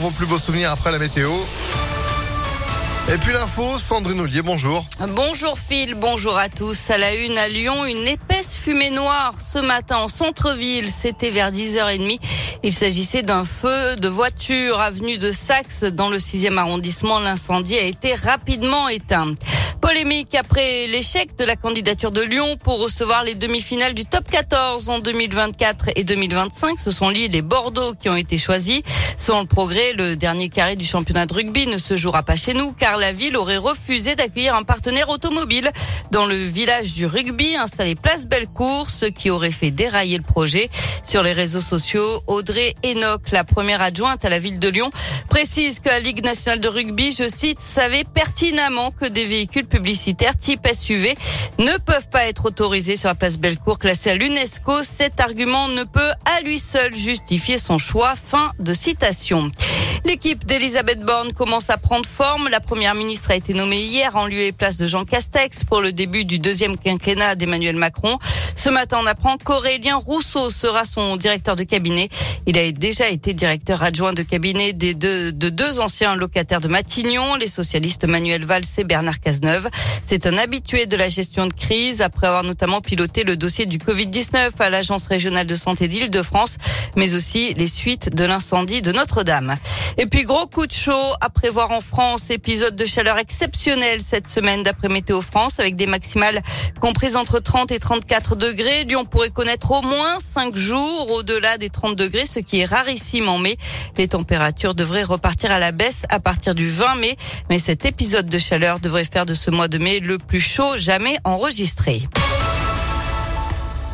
vos plus beaux souvenirs après la météo. Et puis l'info, Sandrine Ollier, bonjour. Bonjour Phil, bonjour à tous. À la une à Lyon, une épaisse fumée noire ce matin en centre-ville. C'était vers 10h30. Il s'agissait d'un feu de voiture avenue de Saxe dans le 6e arrondissement. L'incendie a été rapidement éteint. Polémique après l'échec de la candidature de Lyon pour recevoir les demi-finales du top 14 en 2024 et 2025. Ce sont Lille et Bordeaux qui ont été choisis. Selon le progrès, le dernier carré du championnat de rugby ne se jouera pas chez nous car la ville aurait refusé d'accueillir un partenaire automobile dans le village du rugby installé place Bellecour, ce qui aurait fait dérailler le projet. Sur les réseaux sociaux, Audrey Enoch, la première adjointe à la ville de Lyon, précise que la Ligue nationale de rugby, je cite, savait pertinemment que des véhicules publicitaires type SUV ne peuvent pas être autorisés sur la place Bellecour classée à l'UNESCO. Cet argument ne peut à lui seul justifier son choix. Fin de citation. L'équipe d'Elisabeth Borne commence à prendre forme. La première ministre a été nommée hier en lieu et place de Jean Castex pour le début du deuxième quinquennat d'Emmanuel Macron. Ce matin, on apprend qu'Aurélien Rousseau sera son directeur de cabinet. Il a déjà été directeur adjoint de cabinet des de deux anciens locataires de Matignon, les socialistes Manuel Valls et Bernard Cazeneuve. C'est un habitué de la gestion de crise après avoir notamment piloté le dossier du Covid-19 à l'Agence régionale de santé d'Île-de-France, mais aussi les suites de l'incendie de Notre-Dame. Et puis gros coup de chaud à prévoir en France, épisode de chaleur exceptionnel cette semaine d'après Météo France avec des maximales comprises entre 30 et 34 degrés. Lyon pourrait connaître au moins 5 jours au-delà des 30 degrés, ce qui est rarissime en mai. Les températures devraient repartir à la baisse à partir du 20 mai, mais cet épisode de chaleur devrait faire de ce mois de mai le plus chaud jamais enregistré.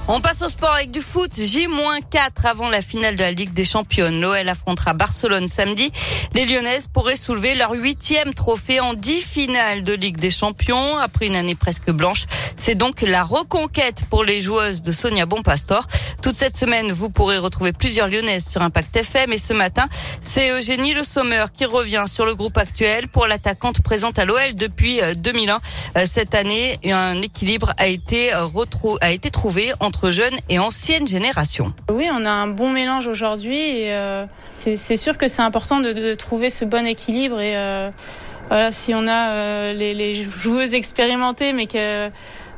On passe au sport avec du foot. J-4 avant la finale de la Ligue des Championnes. L'OL affrontera Barcelone samedi. Les Lyonnaises pourraient soulever leur huitième trophée en dix finales de Ligue des Champions après une année presque blanche. C'est donc la reconquête pour les joueuses de Sonia Bonpastor. Toute cette semaine, vous pourrez retrouver plusieurs Lyonnaises sur Impact FM. Et ce matin, c'est Eugénie Le Sommer qui revient sur le groupe actuel pour l'attaquante présente à l'OL depuis 2001. Euh, cette année, un équilibre a été, a été trouvé entre jeunes et anciennes générations. Oui, on a un bon mélange aujourd'hui et euh, c'est sûr que c'est important de, trouver ce bon équilibre et euh, voilà, si on a euh, les, joueuses expérimentées mais que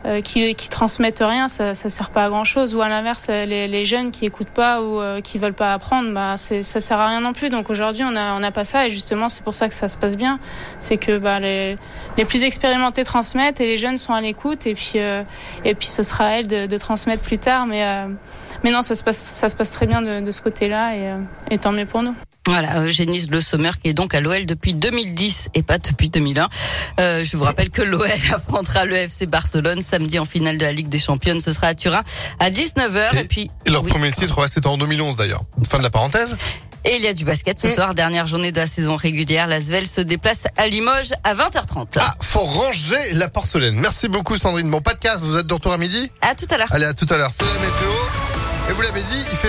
euh, qui, qui transmettent rien, ça, ça sert pas à grand chose. Ou à l'inverse, les, les, jeunes qui écoutent pas ou euh, qui veulent pas apprendre, bah, ça sert à rien non plus. Donc aujourd'hui, on a, on a pas ça et justement, c'est pour ça que ça se passe bien. C'est que bah, les, les plus expérimentés transmettent et les jeunes sont à l'écoute et puis euh, et puis ce sera à elles de, de transmettre plus tard. Mais euh, mais non, ça se passe ça se passe très bien de, de ce côté-là et, et tant mieux pour nous. Voilà, Eugénie Le Sommer qui est donc à l'OL depuis 2010 et pas depuis 2001. Euh, je vous rappelle que l'OL affrontera le FC Barcelone samedi en finale de la Ligue des Champions. Ce sera à Turin à 19h. Et, et puis et leur oui. premier titre, ouais, c'était en 2011 d'ailleurs. Fin de la parenthèse. Et il y a du basket ce soir, dernière journée de la saison régulière. L'Asvel se déplace à Limoges à 20h30. Ah, faut ranger la porcelaine. Merci beaucoup Sandrine. Bon, pas de casse, vous êtes de retour à midi? À tout à l'heure. Allez, à tout à l'heure. C'est la météo. Et vous l'avez dit, il fait